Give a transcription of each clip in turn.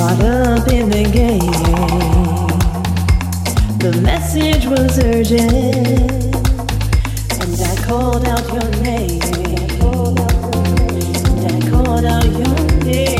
caught up in the game. The message was urgent, and I called out your name. And I called out your name.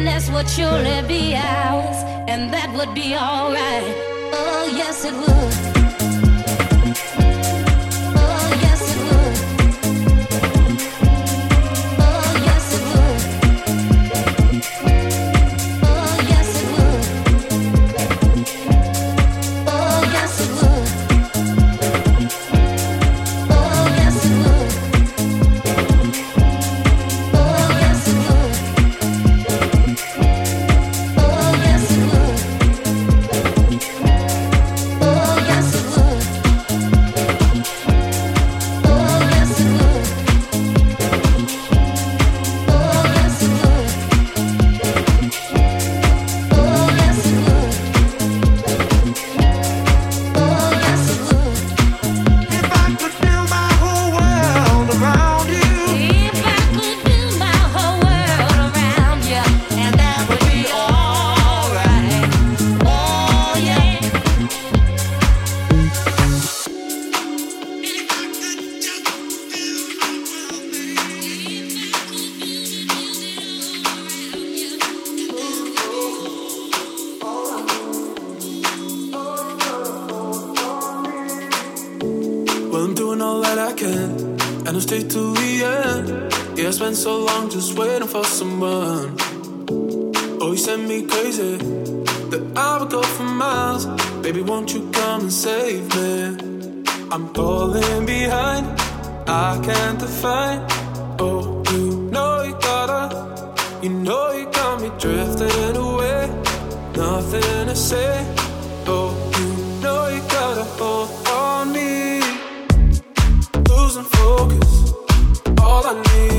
happiness would surely be ours, and that would be alright. Oh, yes, it would. losing focus. All I need.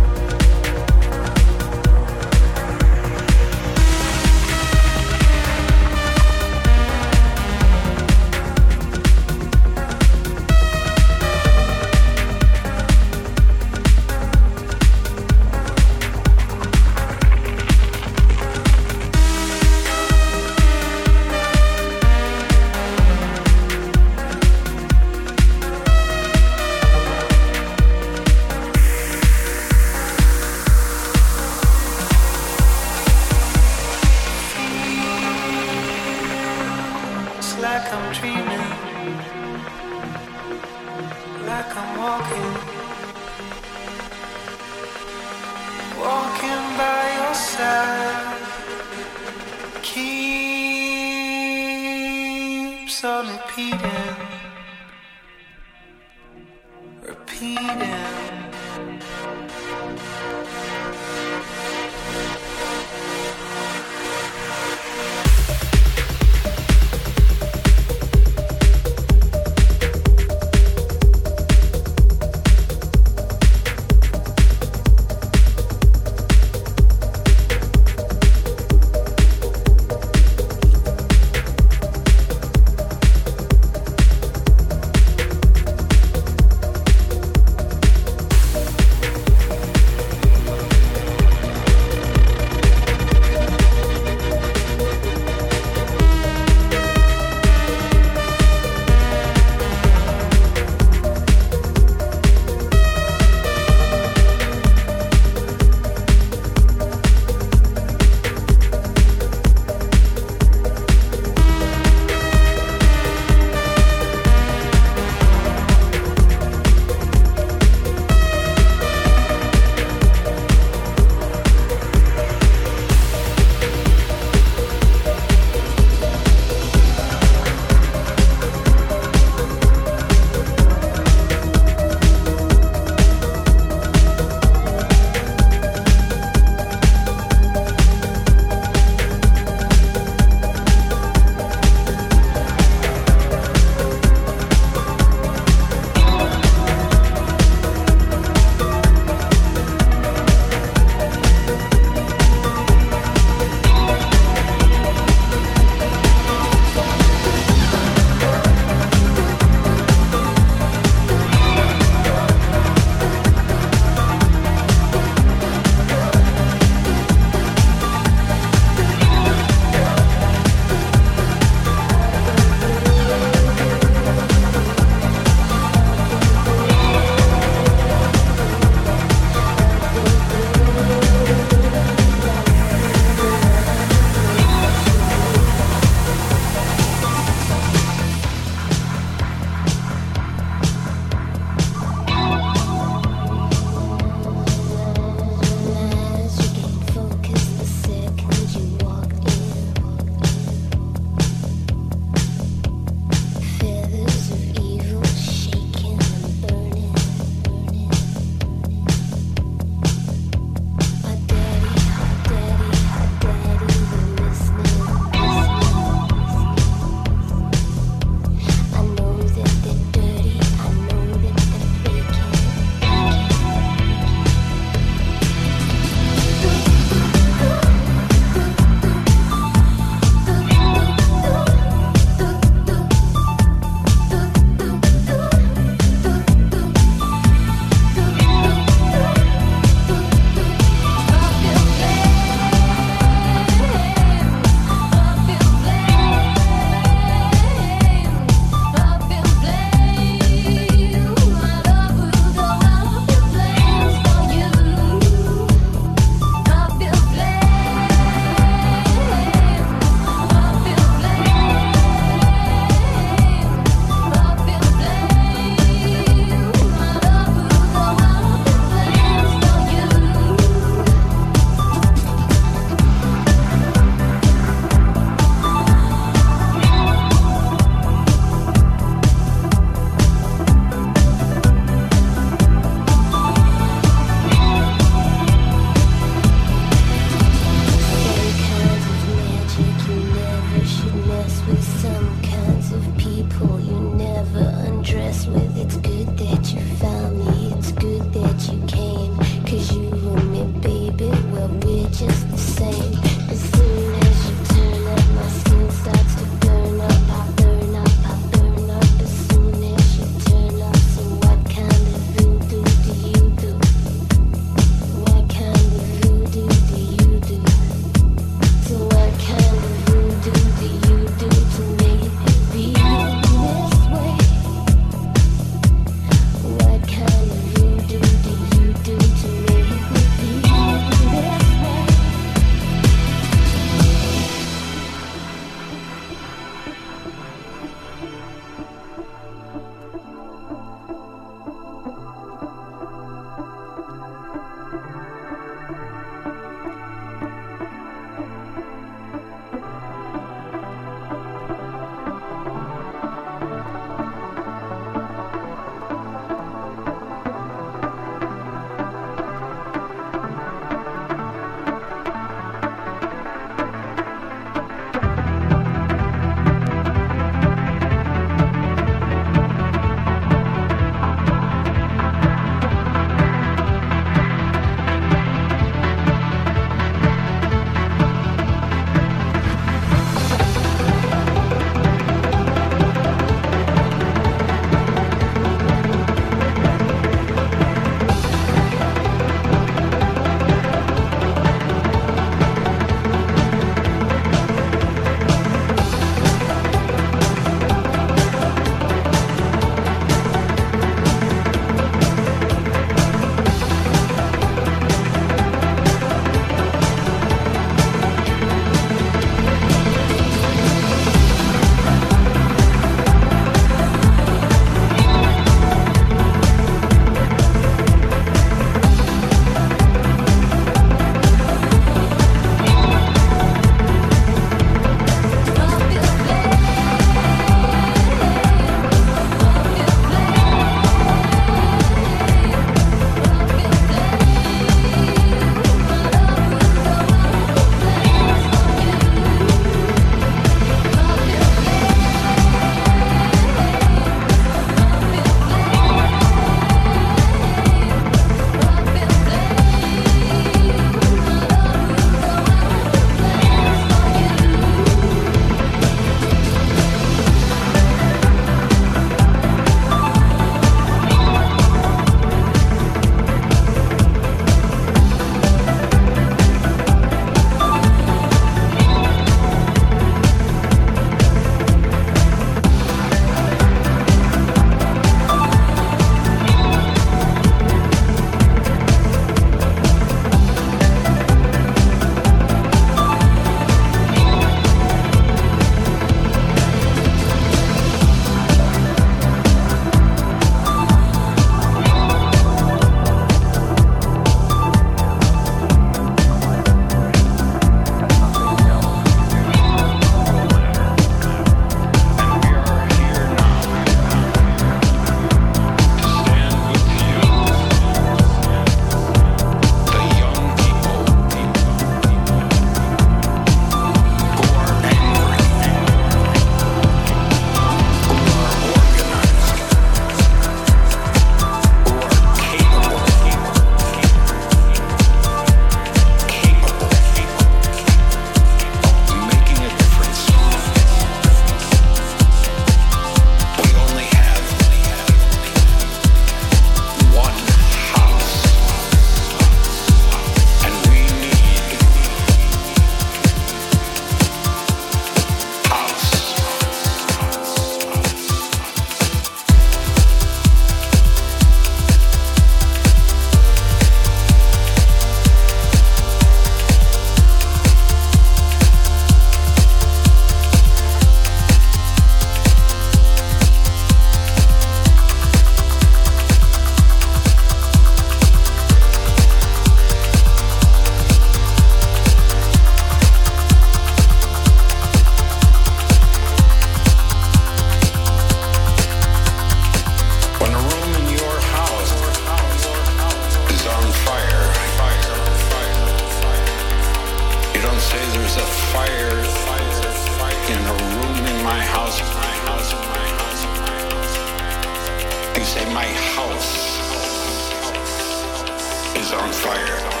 is on fire.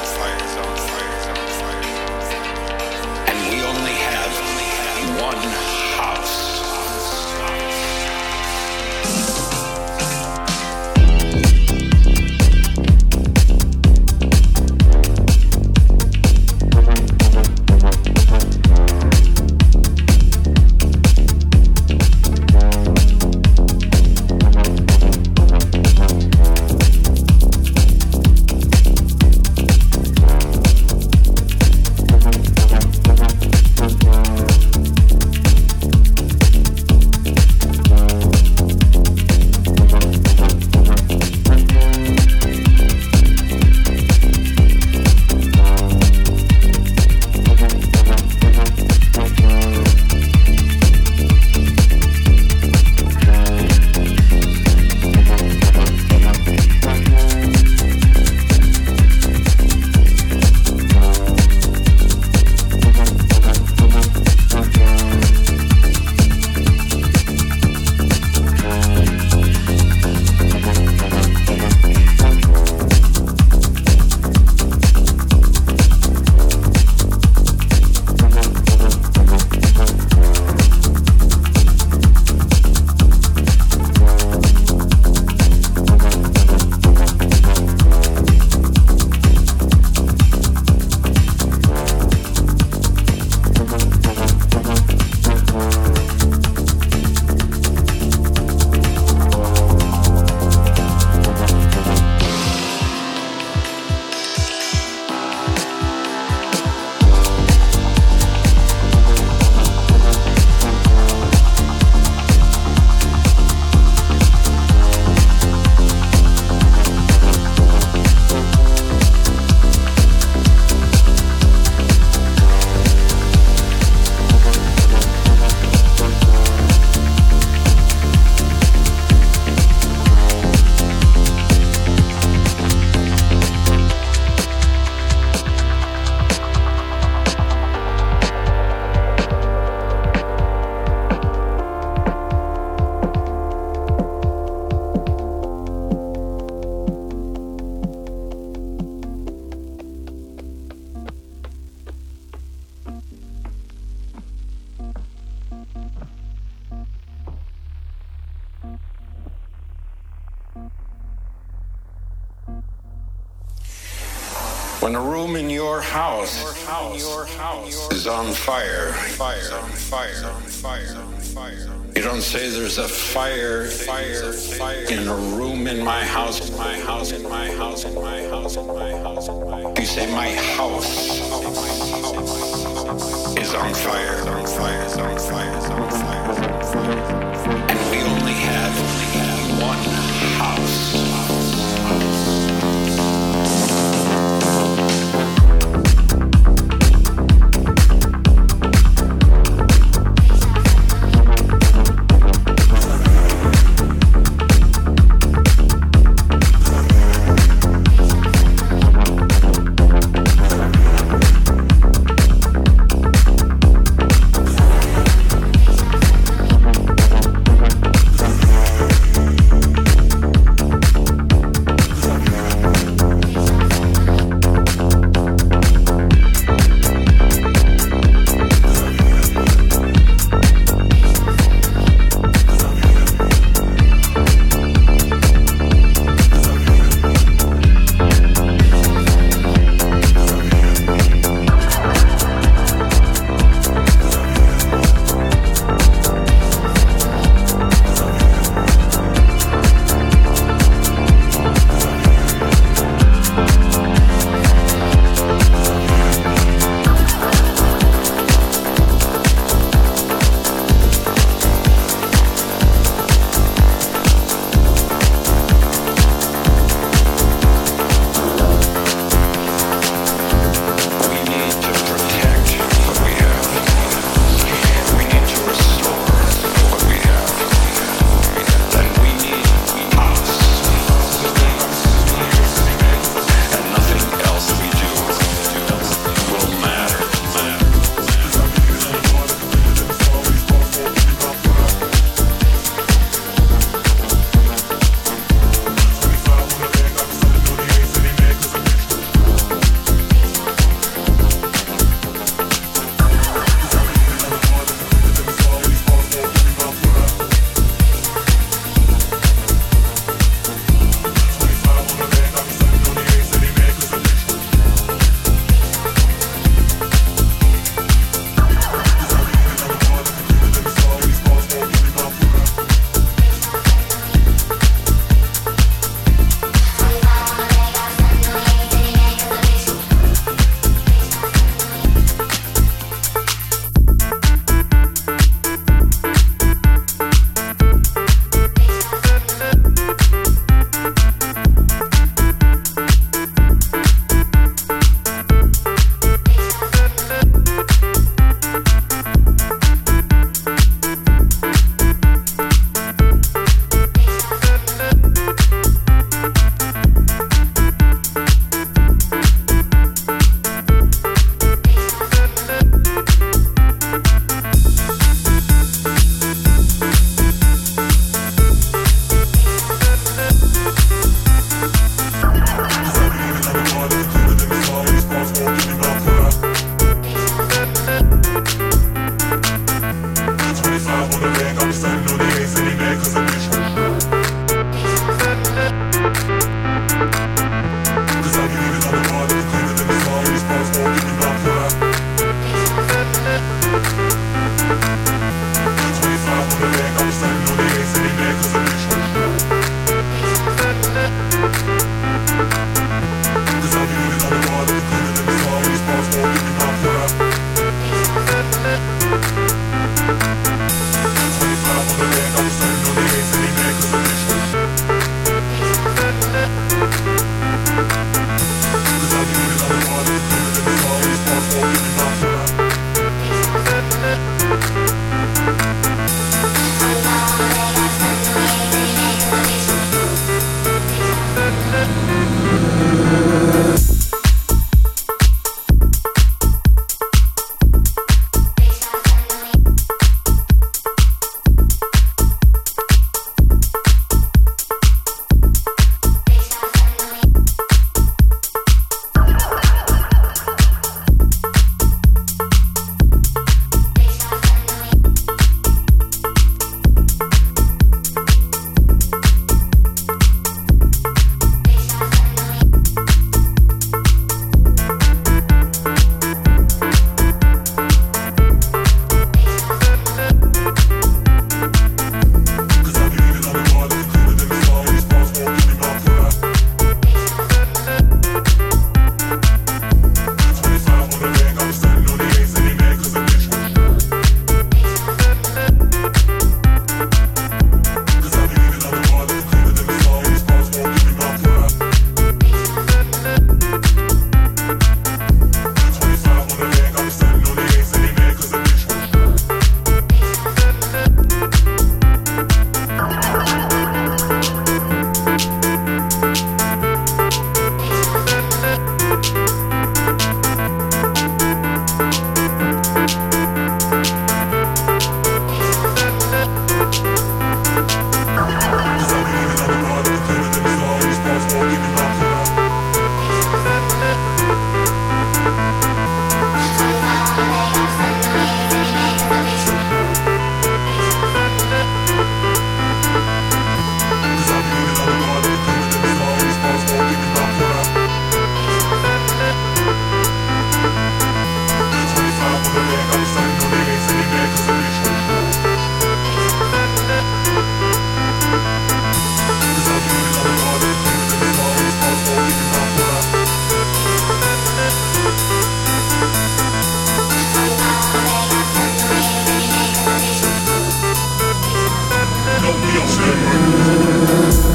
Still sailing.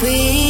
Drives